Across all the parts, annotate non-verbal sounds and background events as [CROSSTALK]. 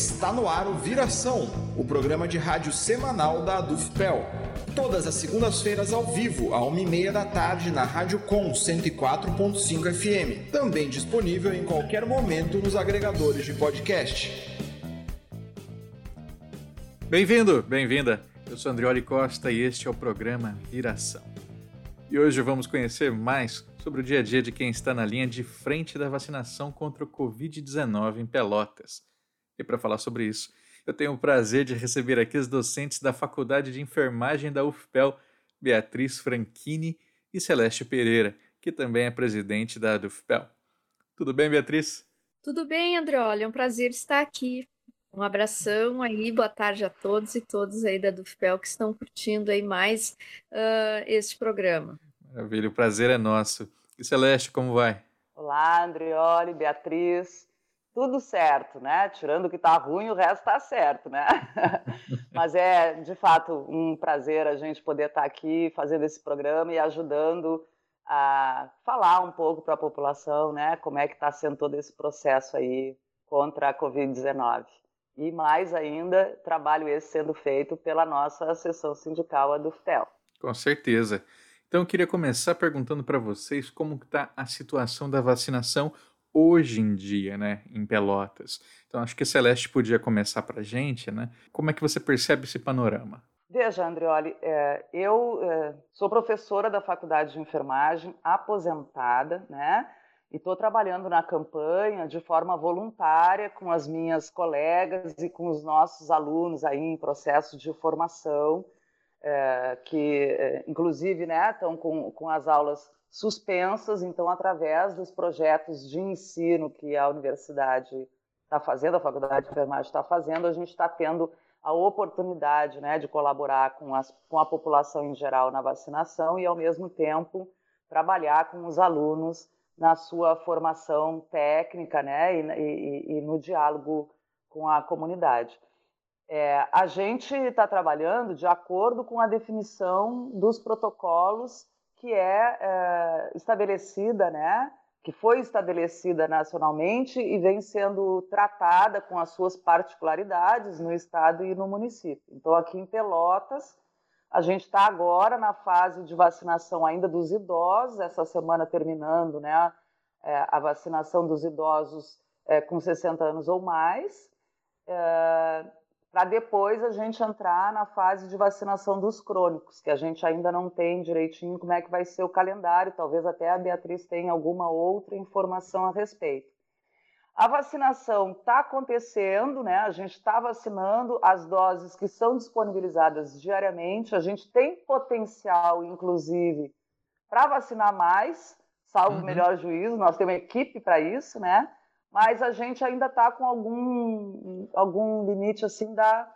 Está no ar o Viração, o programa de rádio semanal da Adufpel. Todas as segundas-feiras ao vivo, à uma e meia da tarde, na Rádio Com 104.5 FM. Também disponível em qualquer momento nos agregadores de podcast. Bem-vindo, bem-vinda. Eu sou Andrioli Costa e este é o programa Viração. E hoje vamos conhecer mais sobre o dia a dia de quem está na linha de frente da vacinação contra o Covid-19 em Pelotas. E para falar sobre isso, eu tenho o prazer de receber aqui os docentes da Faculdade de Enfermagem da UFPEL, Beatriz Franchini e Celeste Pereira, que também é presidente da UFPEL. Tudo bem, Beatriz? Tudo bem, Andrioli. É um prazer estar aqui. Um abração aí, boa tarde a todos e todas aí da Dufpel que estão curtindo aí mais uh, este programa. Maravilha, o prazer é nosso. E Celeste, como vai? Olá, Andrioli, Beatriz. Tudo certo, né? Tirando o que tá ruim, o resto tá certo, né? [LAUGHS] Mas é, de fato, um prazer a gente poder estar tá aqui fazendo esse programa e ajudando a falar um pouco para a população, né? Como é que está sendo todo esse processo aí contra a Covid-19. E mais ainda, trabalho esse sendo feito pela nossa seção sindical, a Duftel. Com certeza. Então eu queria começar perguntando para vocês como está a situação da vacinação hoje em dia, né, em Pelotas. Então acho que a Celeste podia começar para a gente, né? Como é que você percebe esse panorama? Veja, Andrioli, é, eu é, sou professora da Faculdade de Enfermagem, aposentada, né? e estou trabalhando na campanha de forma voluntária com as minhas colegas e com os nossos alunos aí em processo de formação, é, que é, inclusive né, estão com, com as aulas suspensas, então através dos projetos de ensino que a universidade está fazendo, a faculdade de enfermagem está fazendo, a gente está tendo a oportunidade né, de colaborar com, as, com a população em geral na vacinação e ao mesmo tempo trabalhar com os alunos na sua formação técnica né, e, e, e no diálogo com a comunidade. É, a gente está trabalhando de acordo com a definição dos protocolos que é, é, estabelecida, né, que foi estabelecida nacionalmente e vem sendo tratada com as suas particularidades no estado e no município. Então, aqui em Pelotas, a gente está agora na fase de vacinação ainda dos idosos, essa semana terminando né, é, a vacinação dos idosos é, com 60 anos ou mais, para depois a gente entrar na fase de vacinação dos crônicos, que a gente ainda não tem direitinho como é que vai ser o calendário, talvez até a Beatriz tenha alguma outra informação a respeito. A vacinação está acontecendo, né? A gente está vacinando as doses que são disponibilizadas diariamente. A gente tem potencial, inclusive, para vacinar mais, salvo uhum. o melhor juízo. Nós temos uma equipe para isso, né? Mas a gente ainda está com algum, algum limite assim da,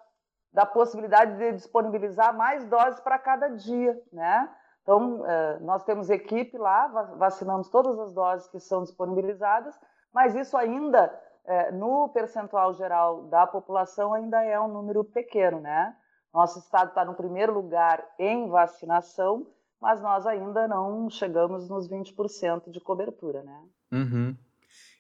da possibilidade de disponibilizar mais doses para cada dia, né? Então, eh, nós temos equipe lá, vacinamos todas as doses que são disponibilizadas, mas isso ainda, é, no percentual geral da população, ainda é um número pequeno, né? Nosso estado está no primeiro lugar em vacinação, mas nós ainda não chegamos nos 20% de cobertura, né? Uhum.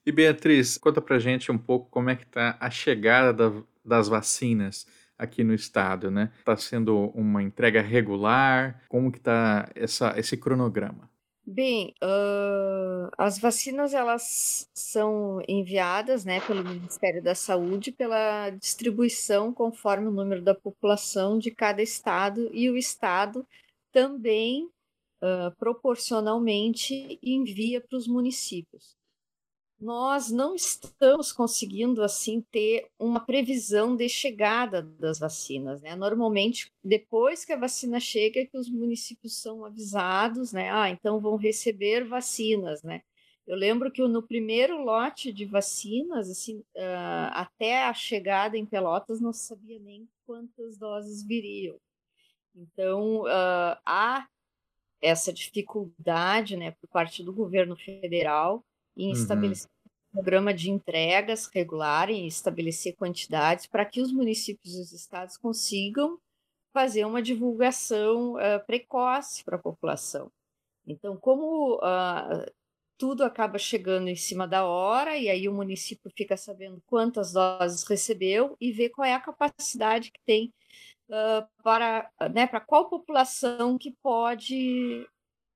E Beatriz, conta pra gente um pouco como é que está a chegada da, das vacinas aqui no estado, né? Está sendo uma entrega regular? Como que está esse cronograma? Bem, uh, as vacinas elas são enviadas, né, pelo Ministério da Saúde pela distribuição conforme o número da população de cada estado e o estado também uh, proporcionalmente envia para os municípios nós não estamos conseguindo assim ter uma previsão de chegada das vacinas, né? Normalmente, depois que a vacina chega, é que os municípios são avisados, né? Ah, então vão receber vacinas, né? Eu lembro que no primeiro lote de vacinas, assim, uh, até a chegada em Pelotas, não sabia nem quantas doses viriam. Então, uh, há essa dificuldade, né, por parte do governo federal em uhum. estabelecer programa de entregas regular e estabelecer quantidades para que os municípios e os estados consigam fazer uma divulgação uh, precoce para a população. Então, como uh, tudo acaba chegando em cima da hora, e aí o município fica sabendo quantas doses recebeu e vê qual é a capacidade que tem uh, para, né, para qual população que pode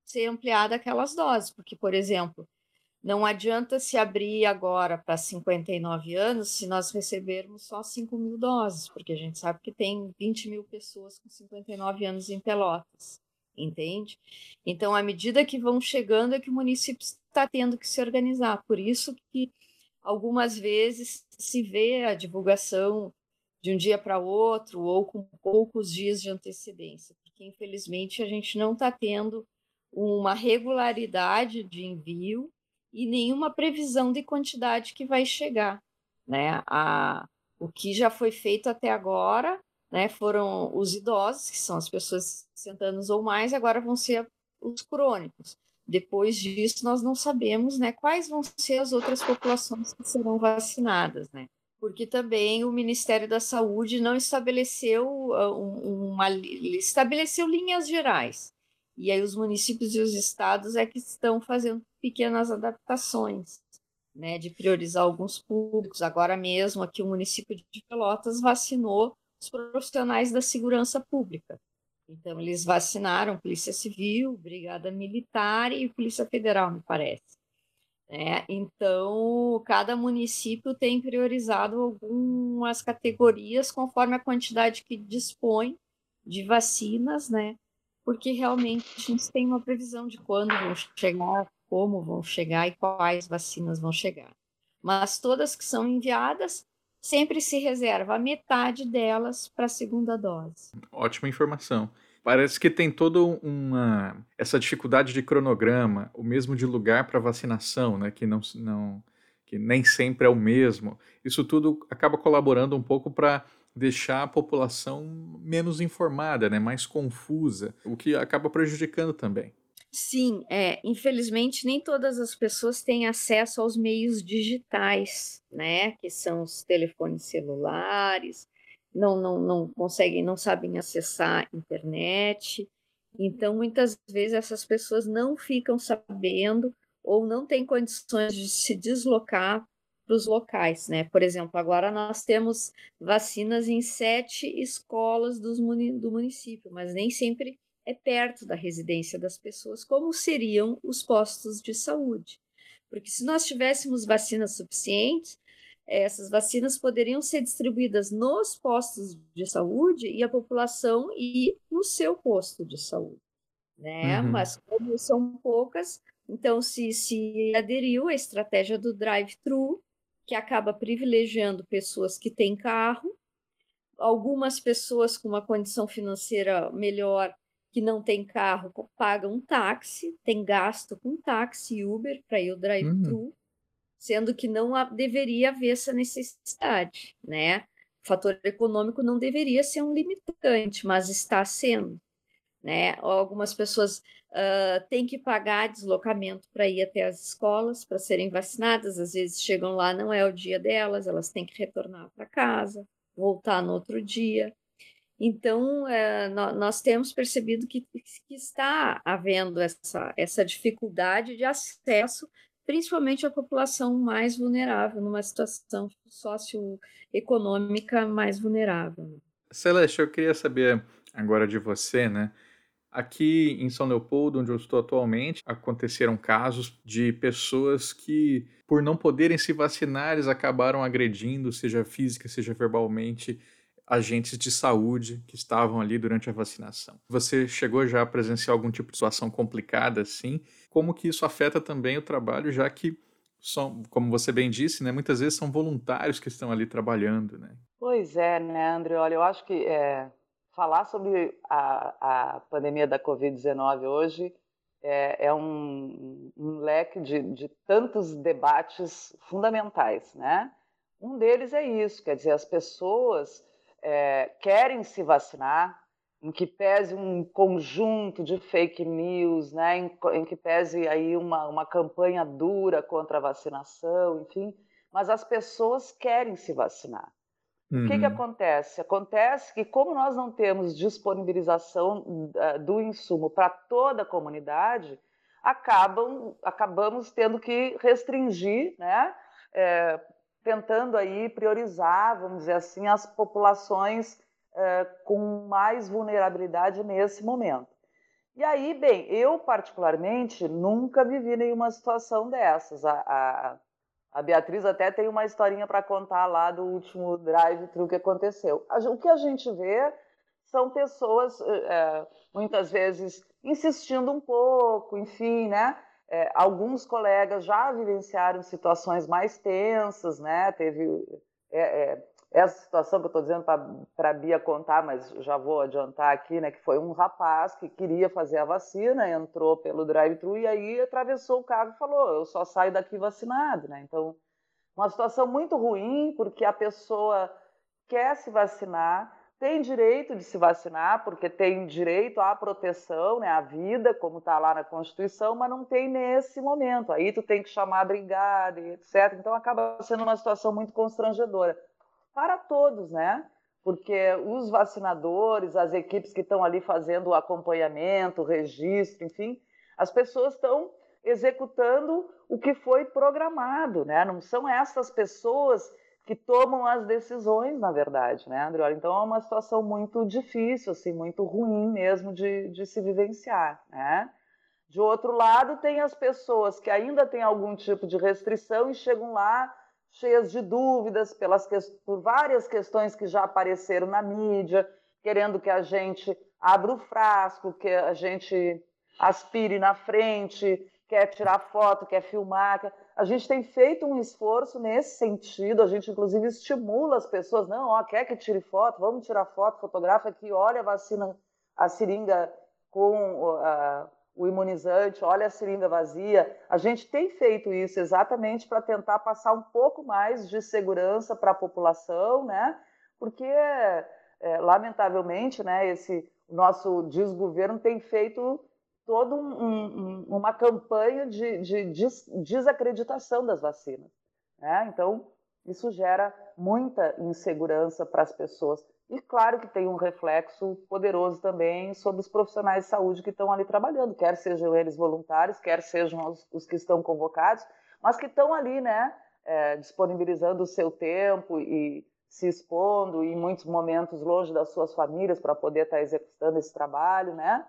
ser ampliada aquelas doses, porque, por exemplo, não adianta se abrir agora para 59 anos se nós recebermos só 5 mil doses, porque a gente sabe que tem 20 mil pessoas com 59 anos em Pelotas, entende? Então, à medida que vão chegando, é que o município está tendo que se organizar. Por isso que algumas vezes se vê a divulgação de um dia para outro ou com poucos dias de antecedência, porque infelizmente a gente não está tendo uma regularidade de envio e nenhuma previsão de quantidade que vai chegar, né? A, o que já foi feito até agora, né, foram os idosos, que são as pessoas de 60 anos ou mais, agora vão ser os crônicos. Depois disso, nós não sabemos, né, quais vão ser as outras populações que serão vacinadas, né? Porque também o Ministério da Saúde não estabeleceu ah, uma estabeleceu linhas gerais. E aí os municípios e os estados é que estão fazendo pequenas adaptações, né, de priorizar alguns públicos. Agora mesmo aqui o município de Pelotas vacinou os profissionais da segurança pública. Então eles vacinaram Polícia Civil, Brigada Militar e Polícia Federal, me parece. É, então, cada município tem priorizado algumas categorias conforme a quantidade que dispõe de vacinas, né? Porque realmente a gente tem uma previsão de quando vão chegar, como vão chegar e quais vacinas vão chegar. Mas todas que são enviadas, sempre se reserva a metade delas para a segunda dose. Ótima informação. Parece que tem toda uma essa dificuldade de cronograma, o mesmo de lugar para vacinação, né, que não, não que nem sempre é o mesmo. Isso tudo acaba colaborando um pouco para deixar a população menos informada, né, mais confusa, o que acaba prejudicando também. Sim, é, infelizmente nem todas as pessoas têm acesso aos meios digitais, né, que são os telefones celulares, não, não, não conseguem, não sabem acessar internet. Então, muitas vezes essas pessoas não ficam sabendo ou não têm condições de se deslocar para os locais, né? Por exemplo, agora nós temos vacinas em sete escolas muni do município, mas nem sempre é perto da residência das pessoas, como seriam os postos de saúde. Porque se nós tivéssemos vacinas suficientes, essas vacinas poderiam ser distribuídas nos postos de saúde e a população ir no seu posto de saúde, né? Uhum. Mas como são poucas, então se, se aderiu à estratégia do drive-thru, que acaba privilegiando pessoas que têm carro, algumas pessoas com uma condição financeira melhor que não tem carro pagam um táxi, tem gasto com táxi Uber para ir ao drive-thru, uhum. sendo que não deveria haver essa necessidade, né? O fator econômico não deveria ser um limitante, mas está sendo, né? Algumas pessoas uh, têm que pagar deslocamento para ir até as escolas para serem vacinadas, às vezes chegam lá, não é o dia delas, elas têm que retornar para casa, voltar no outro dia. Então, é, nós temos percebido que, que, está havendo essa, essa dificuldade de acesso, principalmente à população mais vulnerável, numa situação socioeconômica mais vulnerável. Celeste, eu queria saber agora de você, né? Aqui em São Leopoldo, onde eu estou atualmente, aconteceram casos de pessoas que, por não poderem se vacinar, eles acabaram agredindo, seja física, seja verbalmente, agentes de saúde que estavam ali durante a vacinação. Você chegou já a presenciar algum tipo de situação complicada assim? Como que isso afeta também o trabalho, já que são, como você bem disse, né, muitas vezes são voluntários que estão ali trabalhando, né? Pois é, né, André? Olha, eu acho que é, falar sobre a, a pandemia da Covid-19 hoje é, é um, um, leque de, de tantos debates fundamentais, né? Um deles é isso, quer dizer, as pessoas é, querem se vacinar, em que pese um conjunto de fake news, né, em, em que pese aí uma, uma campanha dura contra a vacinação, enfim, mas as pessoas querem se vacinar. Uhum. O que, que uhum. acontece? Acontece que, como nós não temos disponibilização do insumo para toda a comunidade, acabam, acabamos tendo que restringir, né? É, tentando aí priorizar, vamos dizer assim, as populações é, com mais vulnerabilidade nesse momento. E aí, bem, eu particularmente nunca vivi nenhuma situação dessas. A, a, a Beatriz até tem uma historinha para contar lá do último drive-thru que aconteceu. O que a gente vê são pessoas, é, muitas vezes, insistindo um pouco, enfim, né? É, alguns colegas já vivenciaram situações mais tensas, né? Teve é, essa situação que eu estou dizendo para a Bia contar, mas já vou adiantar aqui, né? Que foi um rapaz que queria fazer a vacina, entrou pelo drive-thru e aí atravessou o carro e falou: Eu só saio daqui vacinado, né? Então, uma situação muito ruim, porque a pessoa quer se vacinar, tem direito de se vacinar, porque tem direito à proteção, né, à vida, como está lá na Constituição, mas não tem nesse momento. Aí tu tem que chamar a brigada, etc. Então acaba sendo uma situação muito constrangedora para todos, né? Porque os vacinadores, as equipes que estão ali fazendo o acompanhamento, o registro, enfim, as pessoas estão executando o que foi programado, né? Não são essas pessoas que tomam as decisões, na verdade, né, André? Então é uma situação muito difícil, assim, muito ruim mesmo de, de se vivenciar, né? De outro lado, tem as pessoas que ainda têm algum tipo de restrição e chegam lá cheias de dúvidas pelas por várias questões que já apareceram na mídia, querendo que a gente abra o frasco, que a gente aspire na frente, quer tirar foto, quer filmar. A gente tem feito um esforço nesse sentido, a gente inclusive estimula as pessoas, não, ó, quer que tire foto, vamos tirar foto, fotografa aqui, olha a vacina, a seringa com uh, o imunizante, olha a seringa vazia. A gente tem feito isso exatamente para tentar passar um pouco mais de segurança para a população, né? Porque, é, lamentavelmente, né, esse nosso desgoverno tem feito toda um, um, uma campanha de, de, des, desacreditação das vacinas. Né? Então, isso gera muita insegurança para as pessoas. E claro que tem um reflexo poderoso também sobre os profissionais de saúde que estão ali trabalhando, quer sejam eles voluntários, quer sejam os, os que estão convocados, mas que estão ali, né, é, disponibilizando o seu tempo e se expondo, e em muitos momentos longe das suas famílias para poder estar tá executando esse trabalho, né?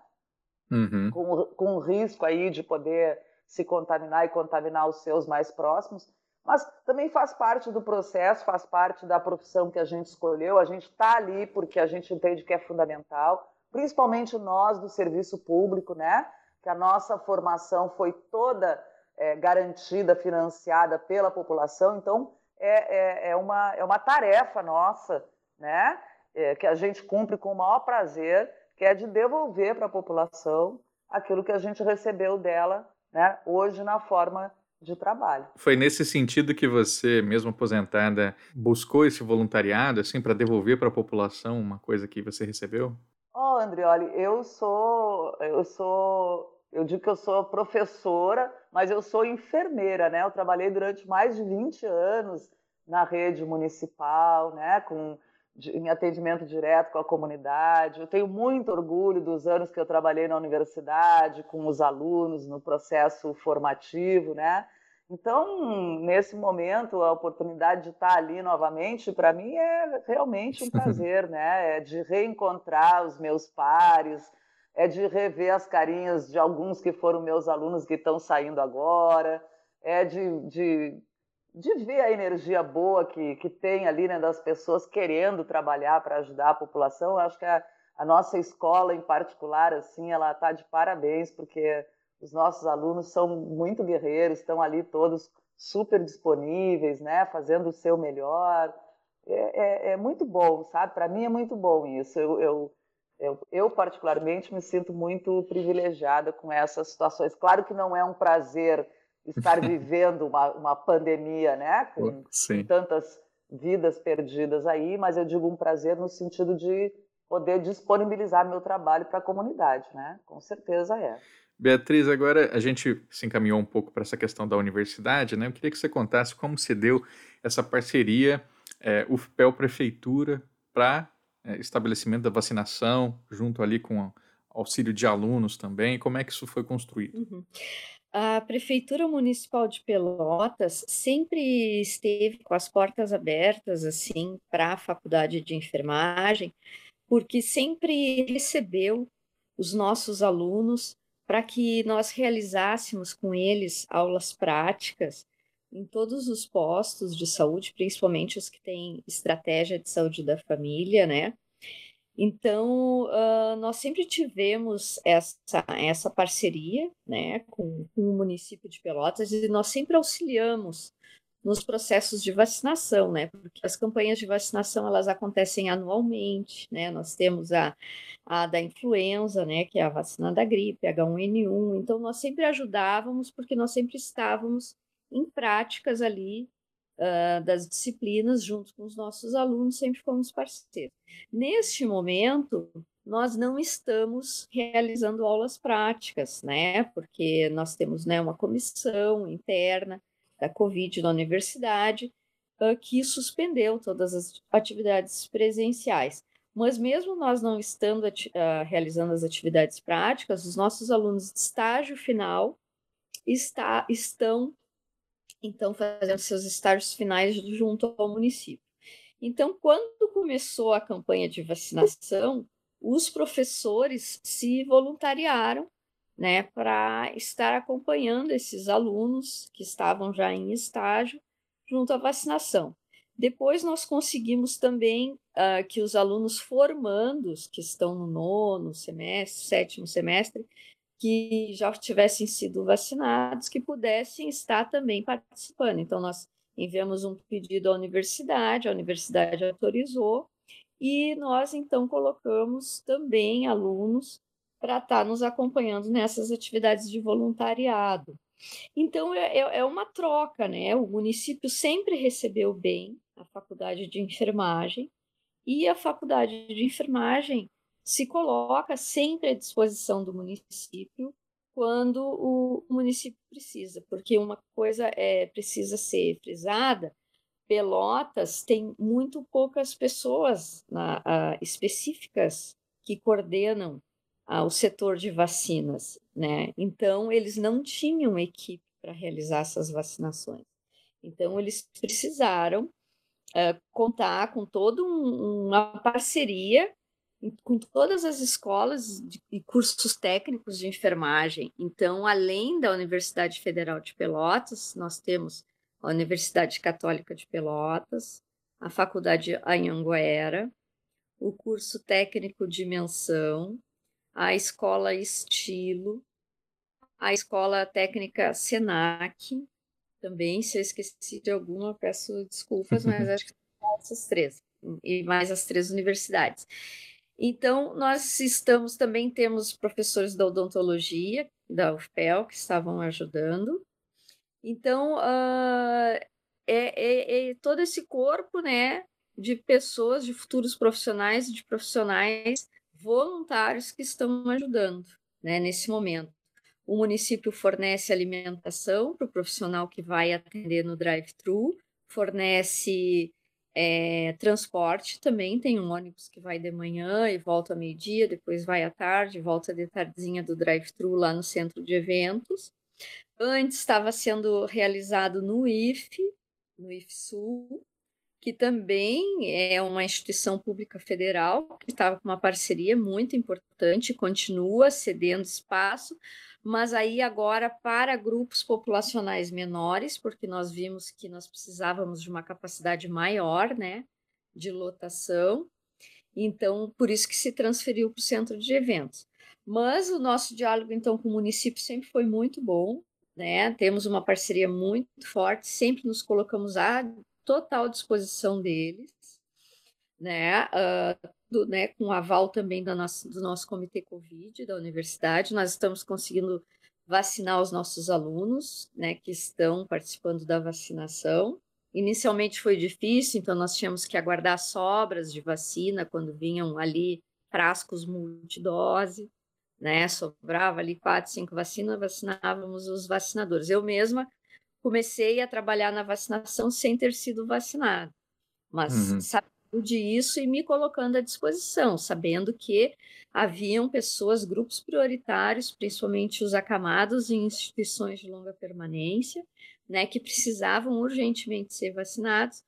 uhum. com, com o risco aí de poder se contaminar e contaminar os seus mais próximos, mas também faz parte do processo, faz parte da profissão que a gente escolheu. A gente está ali porque a gente entende que é fundamental, principalmente nós do serviço público, né? Que a nossa formação foi toda é, garantida, financiada pela população. Então, é, é, é, uma, é uma tarefa nossa, né? É, que a gente cumpre com o maior prazer que é de devolver para a população aquilo que a gente recebeu dela, né, hoje na forma de trabalho. Foi nesse sentido que você, mesmo aposentada, buscou esse voluntariado assim para devolver para a população uma coisa que você recebeu? Oh, Andrioli, eu sou eu sou eu digo que eu sou professora, mas eu sou enfermeira, né? Eu trabalhei durante mais de 20 anos na rede municipal, né, com em atendimento direto com a comunidade. Eu tenho muito orgulho dos anos que eu trabalhei na universidade, com os alunos, no processo formativo, né? Então, nesse momento, a oportunidade de estar ali novamente, para mim é realmente um [LAUGHS] prazer, né? É de reencontrar os meus pares, é de rever as carinhas de alguns que foram meus alunos que estão saindo agora, é de, de de ver a energia boa que, que tem ali, né, das pessoas querendo trabalhar para ajudar a população. Eu acho que a, a nossa escola, em particular, assim, ela está de parabéns, porque os nossos alunos são muito guerreiros, estão ali todos super disponíveis, né, fazendo o seu melhor. É, é, é muito bom, sabe? Para mim é muito bom isso. Eu, eu, eu, eu, particularmente, me sinto muito privilegiada com essas situações. Claro que não é um prazer estar vivendo uma, uma pandemia, né? Com, com, tantas vidas perdidas aí, mas eu digo um prazer no sentido de poder disponibilizar meu trabalho para a comunidade, né? Com certeza é. Beatriz, agora a gente se encaminhou um pouco para essa questão da universidade, né? Eu queria que você contasse como se deu essa parceria é, UFPEL Prefeitura para é, estabelecimento da vacinação, junto ali com auxílio de alunos também? Como é que isso foi construído? Uhum. A Prefeitura Municipal de Pelotas sempre esteve com as portas abertas assim para a Faculdade de Enfermagem, porque sempre recebeu os nossos alunos para que nós realizássemos com eles aulas práticas em todos os postos de saúde, principalmente os que têm estratégia de saúde da família, né? Então, uh, nós sempre tivemos essa, essa parceria né, com, com, o município de Pelotas e nós sempre auxiliamos nos processos de vacinação, né? Porque as campanhas de vacinação elas acontecem anualmente, né? Nós temos a, a da influenza, né? Que é a vacina da gripe, H1N1. Então, nós sempre ajudávamos porque nós sempre estávamos em práticas ali uh, das disciplinas junto com os nossos alunos, sempre fomos parceiros. Neste momento, nós não estamos realizando aulas práticas, né? Porque nós temos né, uma comissão interna da Covid na universidade uh, que suspendeu todas as atividades presenciais. Mas mesmo nós não estando uh, realizando as atividades práticas, os nossos alunos de estágio final está, estão então fazendo seus estágios finais junto ao município. Então, quando começou a campanha de vacinação, os professores se voluntariaram né, para estar acompanhando esses alunos que estavam já em estágio junto à vacinação. Depois nós conseguimos também uh, que os alunos formandos que estão no nono semestre, sétimo semestre, que já tivessem sido vacinados, que pudessem estar também participando. Então, nós enviamos um pedido à universidade, a universidade autorizou, e nós então colocamos também alunos para estar nos acompanhando nessas atividades de voluntariado. Então, é, é, é uma troca, né? O município sempre recebeu bem a faculdade de enfermagem, e a faculdade de enfermagem se coloca sempre à disposição do município quando o município precisa, porque uma coisa é precisa ser frisada, Pelotas tem muito poucas pessoas na, específicas que coordenam o setor de vacinas, né? Então eles não tinham equipe para realizar essas vacinações. Então eles precisaram uh, contar com toda um, uma parceria com todas as escolas e cursos técnicos de enfermagem. Então, além da Universidade Federal de Pelotas, nós temos a Universidade Católica de Pelotas, a Faculdade Anhanguera, o curso técnico de menção, a Escola Estilo, a Escola Técnica Senac, também, se eu esqueci de alguma, peço desculpas, mas [LAUGHS] acho que são essas três, e mais as três universidades. Então, nós estamos também temos professores da odontologia da UFPEL que estavam ajudando. Então, uh, é, é, é, todo esse corpo né, de pessoas, de futuros profissionais, de profissionais voluntários que estão ajudando né, nesse momento. O município fornece alimentação para o profissional que vai atender no drive-thru, fornece é, transporte também, tem um ônibus que vai de manhã e volta ao meio-dia, depois vai à tarde, volta de tardezinha do drive-thru lá no centro de eventos. Antes estava sendo realizado no IFE, no IFE Sul, que também é uma instituição pública federal, que estava com uma parceria muito importante, continua cedendo espaço, mas aí agora para grupos populacionais menores, porque nós vimos que nós precisávamos de uma capacidade maior, né, de lotação. Então, por isso que se transferiu para o centro de eventos. Mas o nosso diálogo então com o município sempre foi muito bom, né? Temos uma parceria muito forte, sempre nos colocamos à total disposição deles, né? Uh, do, né, com aval também do nosso, do nosso comitê Covid da universidade, nós estamos conseguindo vacinar os nossos alunos, né, que estão participando da vacinação. Inicialmente foi difícil, então nós tínhamos que aguardar sobras de vacina quando vinham ali frascos multidose, né, sobrava ali quatro, cinco vacinas, vacinávamos os vacinadores. Eu mesma comecei a trabalhar na vacinação sem ter sido vacinada, mas uhum. Isso e me colocando à disposição, sabendo que haviam pessoas, grupos prioritários, principalmente os acamados em instituições de longa permanência, né, que precisavam urgentemente ser vacinados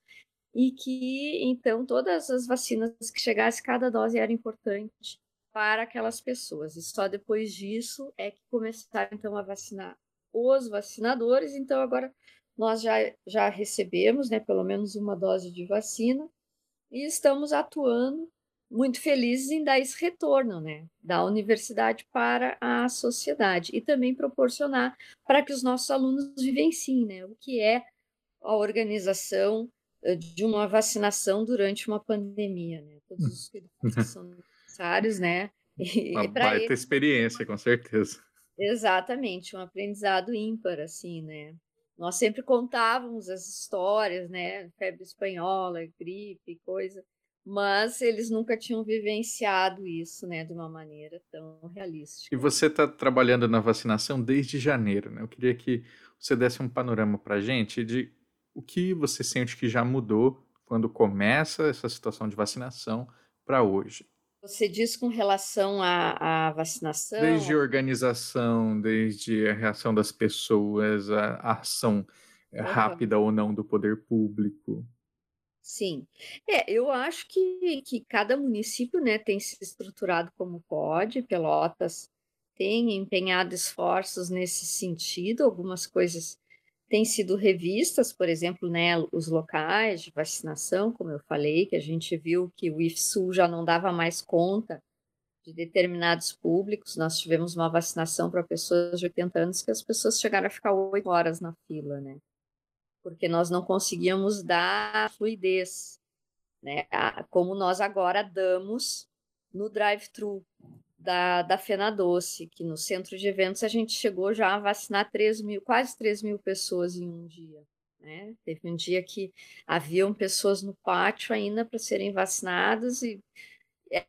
e que então todas as vacinas que chegassem, cada dose era importante para aquelas pessoas. E só depois disso é que começaram então a vacinar os vacinadores. Então agora nós já, já recebemos, né, pelo menos uma dose de vacina e estamos atuando muito felizes em dar esse retorno, né, da universidade para a sociedade e também proporcionar para que os nossos alunos vivenciem, né, o que é a organização eh, de uma vacinação durante uma pandemia, né, todos os [LAUGHS] cuidados que são necessários, né, e, uma baita ele... experiência, com certeza. Exatamente, um aprendizado ímpar, assim, né, nós sempre contávamos as histórias, né, febre espanhola, gripe, coisa, mas eles nunca tinham vivenciado isso, né, de uma maneira tão realística. E você está trabalhando na vacinação desde janeiro, né? Eu queria que você desse um panorama para a gente de o que você sente que já mudou quando começa essa situação de vacinação para hoje. Você diz com relação à, à, vacinação? Desde a organização, desde a reação das pessoas, a, a ação uhum. rápida ou não do poder público. Sim. É, eu acho que, que cada município, né, tem se estruturado como pode. Pelotas tem empenhado esforços nesse sentido, algumas coisas têm sido revistas, por exemplo, né, os locais de vacinação, como eu falei, que a gente viu que o IFSUL já não dava mais conta de determinados públicos. Nós tivemos uma vacinação para pessoas de 80 anos que as pessoas chegaram a ficar oito horas na fila, né? porque nós não conseguíamos dar fluidez, né? Como nós agora damos no drive-thru da, da Fena Doce, que no centro de eventos a gente chegou já a vacinar 3 mil, quase 3 mil pessoas em um dia. Né? Teve um dia que haviam pessoas no pátio ainda para serem vacinadas e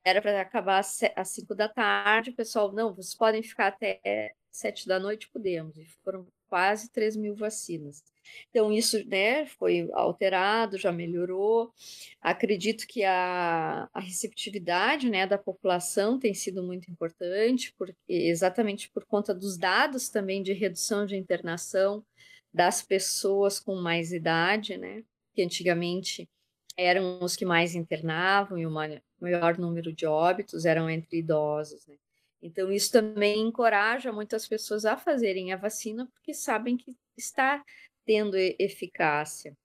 era para acabar às 5 da tarde. O pessoal, não, vocês podem ficar até 7 da noite, podemos. E foram quase 3 mil vacinas. Então, isso né, foi alterado, já melhorou. Acredito que a, a receptividade né, da população tem sido muito importante, porque, exatamente por conta dos dados também de redução de internação das pessoas com mais idade, né, que antigamente eram os que mais internavam e o maior número de óbitos eram entre idosos. Né? Então, isso também encoraja muitas pessoas a fazerem a vacina, porque sabem que está tendo eficácia.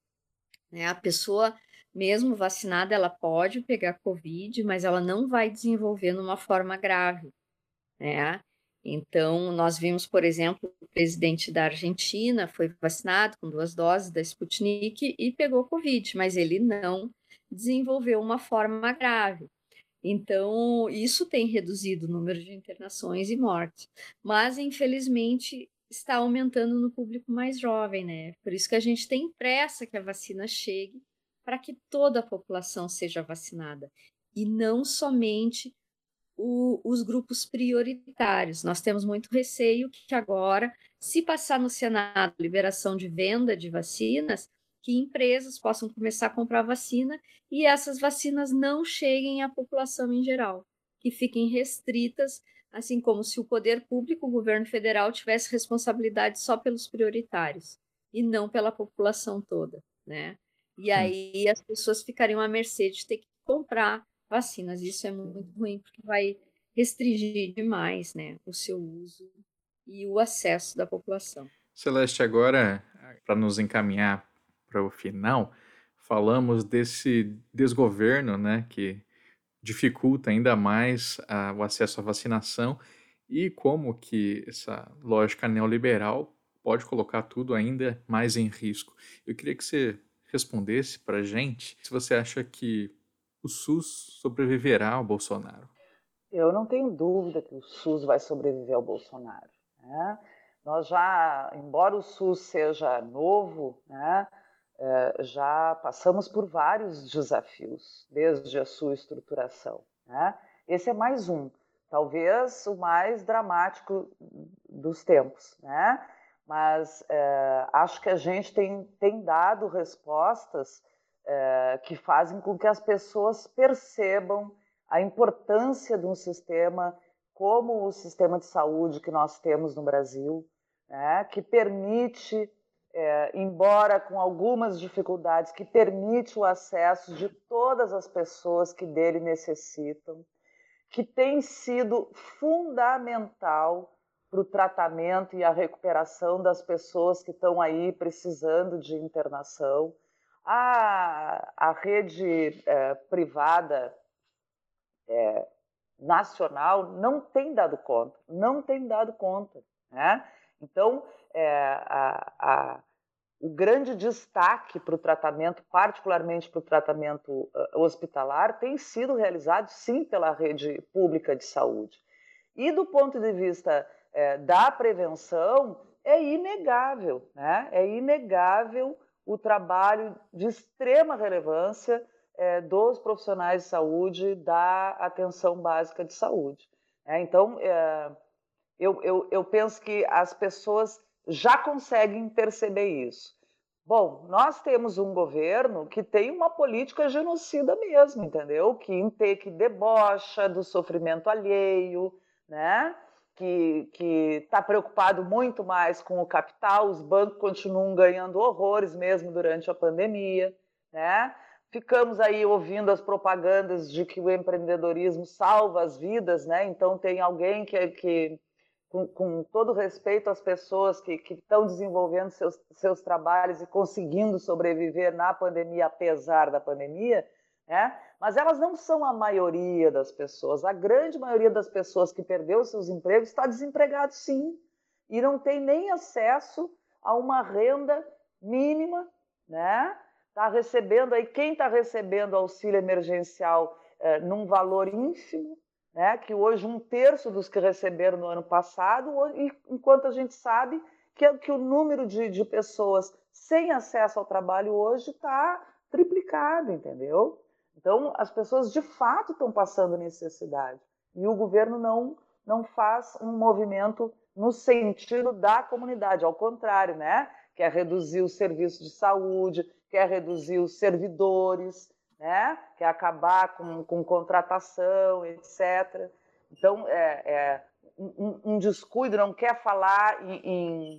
Né? A pessoa, mesmo vacinada, ela pode pegar Covid, mas ela não vai desenvolver numa forma grave. Né? Então, nós vimos, por exemplo, o presidente da Argentina foi vacinado com duas doses da Sputnik e pegou Covid, mas ele não desenvolveu uma forma grave. Então, isso tem reduzido o número de internações e mortes. Mas, infelizmente, está aumentando no público mais jovem, né? Por isso que a gente tem pressa que a vacina chegue para que toda a população seja vacinada e não somente o, os grupos prioritários. Nós temos muito receio que agora, se passar no Senado liberação de venda de vacinas, que empresas possam começar a comprar vacina e essas vacinas não cheguem à população em geral, que fiquem restritas assim como se o poder público, o governo federal, tivesse responsabilidade só pelos prioritários e não pela população toda, né? E aí as pessoas ficariam à mercê de ter que comprar vacinas. Isso é muito ruim porque vai restringir demais, né, o seu uso e o acesso da população. Celeste, agora para nos encaminhar para o final, falamos desse desgoverno, né, que dificulta ainda mais a, o acesso à vacinação e como que essa lógica neoliberal pode colocar tudo ainda mais em risco. Eu queria que você respondesse para a gente se você acha que o SUS sobreviverá ao Bolsonaro. Eu não tenho dúvida que o SUS vai sobreviver ao Bolsonaro. Né? Nós já, embora o SUS seja novo, né, já passamos por vários desafios desde a sua estruturação. Né? Esse é mais um, talvez o mais dramático dos tempos, né? mas é, acho que a gente tem, tem dado respostas é, que fazem com que as pessoas percebam a importância de um sistema como o sistema de saúde que nós temos no Brasil, né, que permite, é, embora com algumas dificuldades, que permite o acesso de todas as pessoas que dele necessitam, que tem sido fundamental para o tratamento e a recuperação das pessoas que estão aí precisando de internação. A, a rede é, privada é, nacional não tem dado conta, não tem dado conta. Né? Então, é, a, a, o grande destaque para o tratamento, particularmente para o tratamento uh, hospitalar, tem sido realizado sim pela rede pública de saúde. E do ponto de vista é, da prevenção, é inegável, né? é inegável o trabalho de extrema relevância é, dos profissionais de saúde da atenção básica de saúde. É, então, é, eu, eu, eu penso que as pessoas já conseguem perceber isso. Bom, nós temos um governo que tem uma política genocida mesmo, entendeu? Que, que debocha do sofrimento alheio, né? que está preocupado muito mais com o capital, os bancos continuam ganhando horrores mesmo durante a pandemia, né? Ficamos aí ouvindo as propagandas de que o empreendedorismo salva as vidas, né? Então tem alguém que, que com, com todo respeito às pessoas que, estão desenvolvendo seus, seus trabalhos e conseguindo sobreviver na pandemia, apesar da pandemia, né? Mas elas não são a maioria das pessoas. A grande maioria das pessoas que perdeu seus empregos está desempregado, sim, e não tem nem acesso a uma renda mínima, né? Está recebendo aí quem está recebendo auxílio emergencial é, num valor ínfimo, né? Que hoje um terço dos que receberam no ano passado, enquanto a gente sabe que, que o número de, de pessoas sem acesso ao trabalho hoje está triplicado, entendeu? Então, as pessoas de fato estão passando necessidade e o governo não, não faz um movimento no sentido da comunidade, ao contrário, né? Quer reduzir o serviço de saúde, quer reduzir os servidores, né? Quer acabar com, com contratação, etc. Então, é, é um, um, descuido, não quer falar em, em,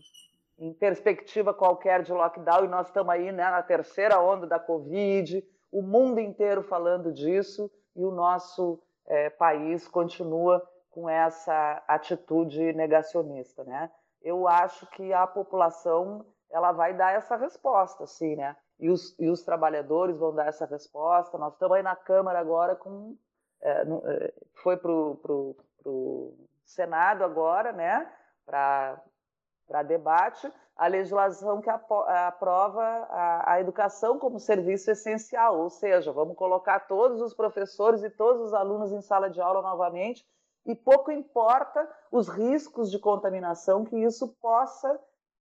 em perspectiva qualquer de lockdown, e nós estamos aí né, na terceira onda da Covid, o mundo inteiro falando disso e o nosso é, país continua com essa atitude negacionista, né? Eu acho que a população ela vai dar essa resposta, sim, né? E os, e os trabalhadores vão dar essa resposta. Nós estamos aí na Câmara agora com é, é, foi para o Senado agora, né? Para debate a legislação que aprova a, a, educação como serviço essencial, ou seja, vamos colocar todos os professores e todos os alunos em sala de aula novamente, e pouco importa os riscos de contaminação que isso possa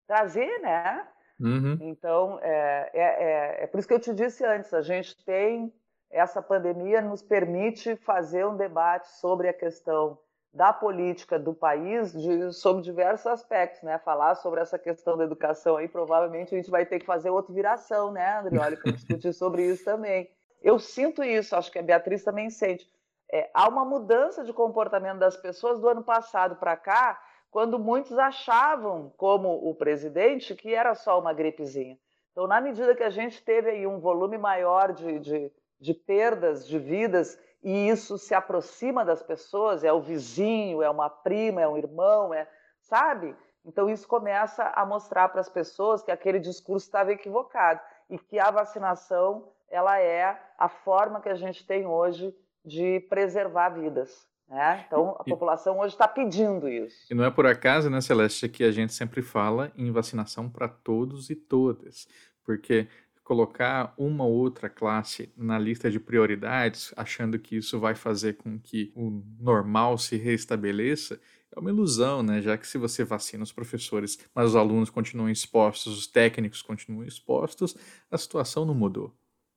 trazer, né? Uhum. Então, é, é, é, é por isso que eu te disse antes, a gente tem, essa pandemia nos permite fazer um debate sobre a questão da política do país de, sobre diversos aspectos, né? Falar sobre essa questão da educação aí, provavelmente a gente vai ter que fazer outra viração, né, Andrioli, para discutir sobre isso também. Eu sinto isso, acho que a Beatriz também sente. É, há uma mudança de comportamento das pessoas do ano passado para cá, quando muitos achavam, como o presidente, que era só uma gripezinha. Então, na medida que a gente teve aí um volume maior de, de, de perdas de vidas e isso se aproxima das pessoas, é o vizinho, é uma prima, é um irmão, é, sabe? Então isso começa a mostrar para as pessoas que aquele discurso estava equivocado e que a vacinação ela é a forma que a gente tem hoje de preservar vidas. Né? Então a população hoje está pedindo isso. E não é por acaso, né, Celeste, que a gente sempre fala em vacinação para todos e todas, porque colocar uma ou outra classe na lista de prioridades, achando que isso vai fazer com que o normal se restabeleça, é uma ilusão, né? Já que se você vacina os professores, mas os alunos continuam expostos, os técnicos continuam expostos, a situação não mudou.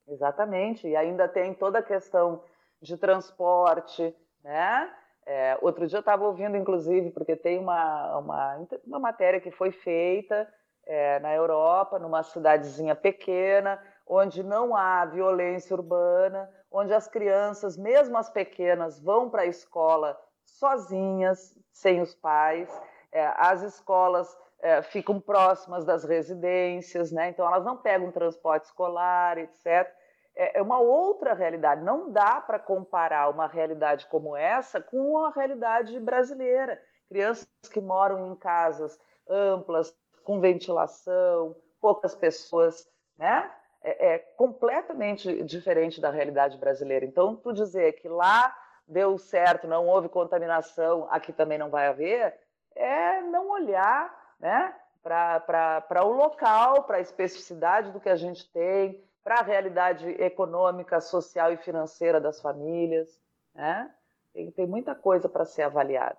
Exatamente. E ainda tem toda a questão de transporte, né? É, outro dia eu estava ouvindo, inclusive, porque tem uma, uma, uma matéria que foi feita é, na Europa, numa cidadezinha pequena, onde não há violência urbana, onde as crianças, mesmo as pequenas, vão para a escola sozinhas, sem os pais. É, as escolas é, ficam próximas das residências, né? então elas não pegam transporte escolar, etc. É, é uma outra realidade. Não dá para comparar uma realidade como essa com a realidade brasileira. Crianças que moram em casas amplas, com ventilação, poucas pessoas, né? É, é, completamente diferente da realidade brasileira. Então, tu dizer que lá deu certo, não houve contaminação, aqui também não vai haver, é não olhar né, para o local, para a especificidade do que a gente tem, para a realidade econômica, social e financeira das famílias. Né? Tem, tem muita coisa para ser avaliada.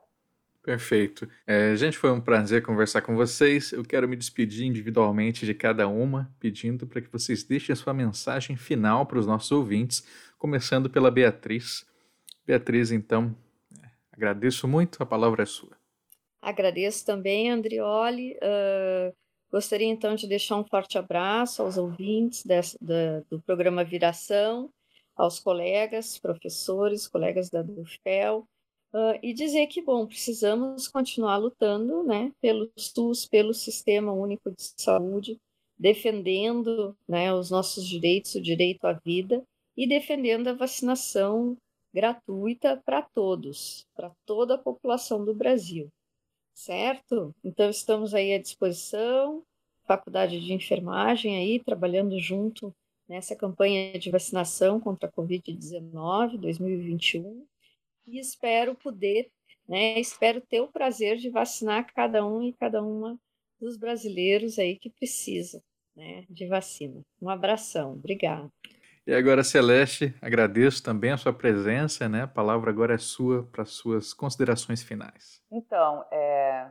Perfeito. É, gente, foi um prazer conversar com vocês. Eu quero me despedir individualmente de cada uma, pedindo para que vocês deixem a sua mensagem final para os nossos ouvintes, começando pela Beatriz. Beatriz, então, é, agradeço muito, a palavra é sua. Agradeço também, Andrioli. Uh, gostaria então de deixar um forte abraço aos ouvintes da, do programa Viração, aos colegas, professores, colegas da DUFPEL, uh, e dizer que, bom, precisamos continuar lutando né, pelo SUS, pelo Sistema Único de Saúde, defendendo né, os nossos direitos, o direito à vida, e defendendo a vacinação gratuita para todos, para toda a população do Brasil certo? Então estamos aí à disposição, Faculdade de Enfermagem aí trabalhando junto nessa campanha de vacinação contra a Covid-19 2021 e espero poder, né, espero ter o prazer de vacinar cada um e cada uma dos brasileiros aí que precisam, né, de vacina. Um abração, obrigada. E agora, Celeste, agradeço também a sua presença, né? A palavra agora é sua para suas considerações finais. Então, é,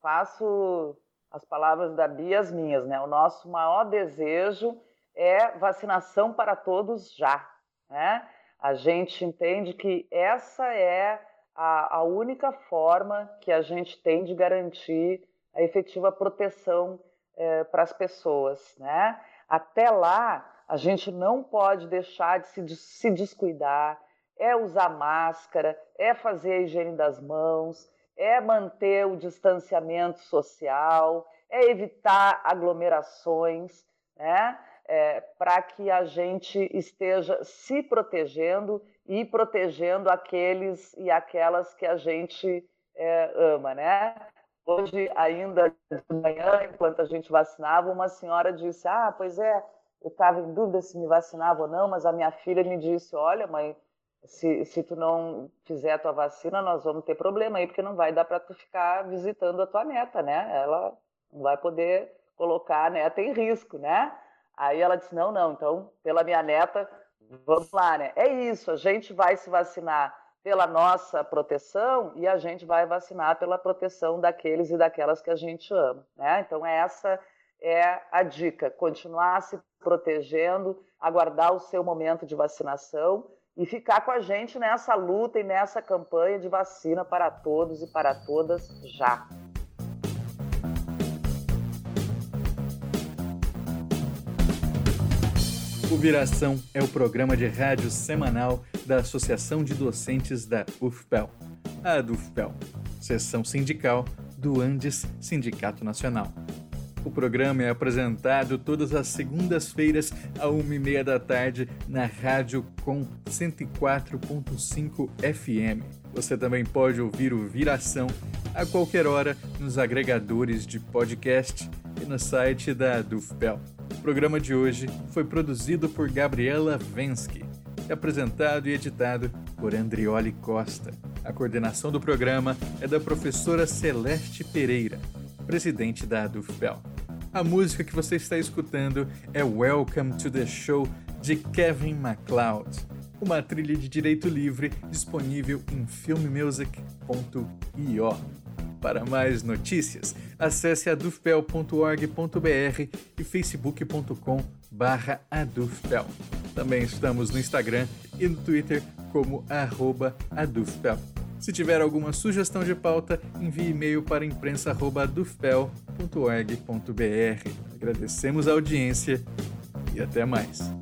faço as palavras da Bia as minhas, né? O nosso maior desejo é vacinação para todos já, né? A gente entende que essa é a, a única forma que a gente tem de garantir a efetiva proteção é, para as pessoas, né? Até lá, a gente não pode deixar de se, de se descuidar, é usar máscara, é fazer a higiene das mãos, é manter o distanciamento social, é evitar aglomerações, né? É, para que a gente esteja se protegendo e protegendo aqueles e aquelas que a gente é, ama, né? Hoje, ainda de manhã, enquanto a gente vacinava, uma senhora disse: Ah, pois é, eu estava em dúvida se me vacinava ou não, mas a minha filha me disse: Olha, mãe, se, se tu não fizer a tua vacina, nós vamos ter problema aí, porque não vai dar para tu ficar visitando a tua neta, né? Ela não vai poder colocar a neta em risco, né? Aí ela disse: Não, não, então, pela minha neta, vamos lá, né? É isso, a gente vai se vacinar pela nossa proteção e a gente vai vacinar pela proteção daqueles e daquelas que a gente ama, né? Então, essa é a dica: continuar se protegendo, aguardar o seu momento de vacinação e ficar com a gente nessa luta e nessa campanha de vacina para todos e para todas já. O Viração é o programa de rádio semanal da Associação de Docentes da UFPEL, a DUFPEL, seção sindical do Andes Sindicato Nacional. O programa é apresentado todas as segundas-feiras, a uma e meia da tarde, na Rádio Com 104.5 FM. Você também pode ouvir o Viração a qualquer hora nos agregadores de podcast e no site da Dufpel. O programa de hoje foi produzido por Gabriela Vensky apresentado e editado por Andrioli Costa. A coordenação do programa é da professora Celeste Pereira, presidente da Dufpel. A música que você está escutando é Welcome to the Show de Kevin MacLeod, uma trilha de direito livre disponível em filmmusic.io. Para mais notícias, acesse adufpel.org.br e facebook.com/adufpel. Também estamos no Instagram e no Twitter como adufpel. Se tiver alguma sugestão de pauta, envie e-mail para imprensa.dufpel.org.br. Agradecemos a audiência e até mais.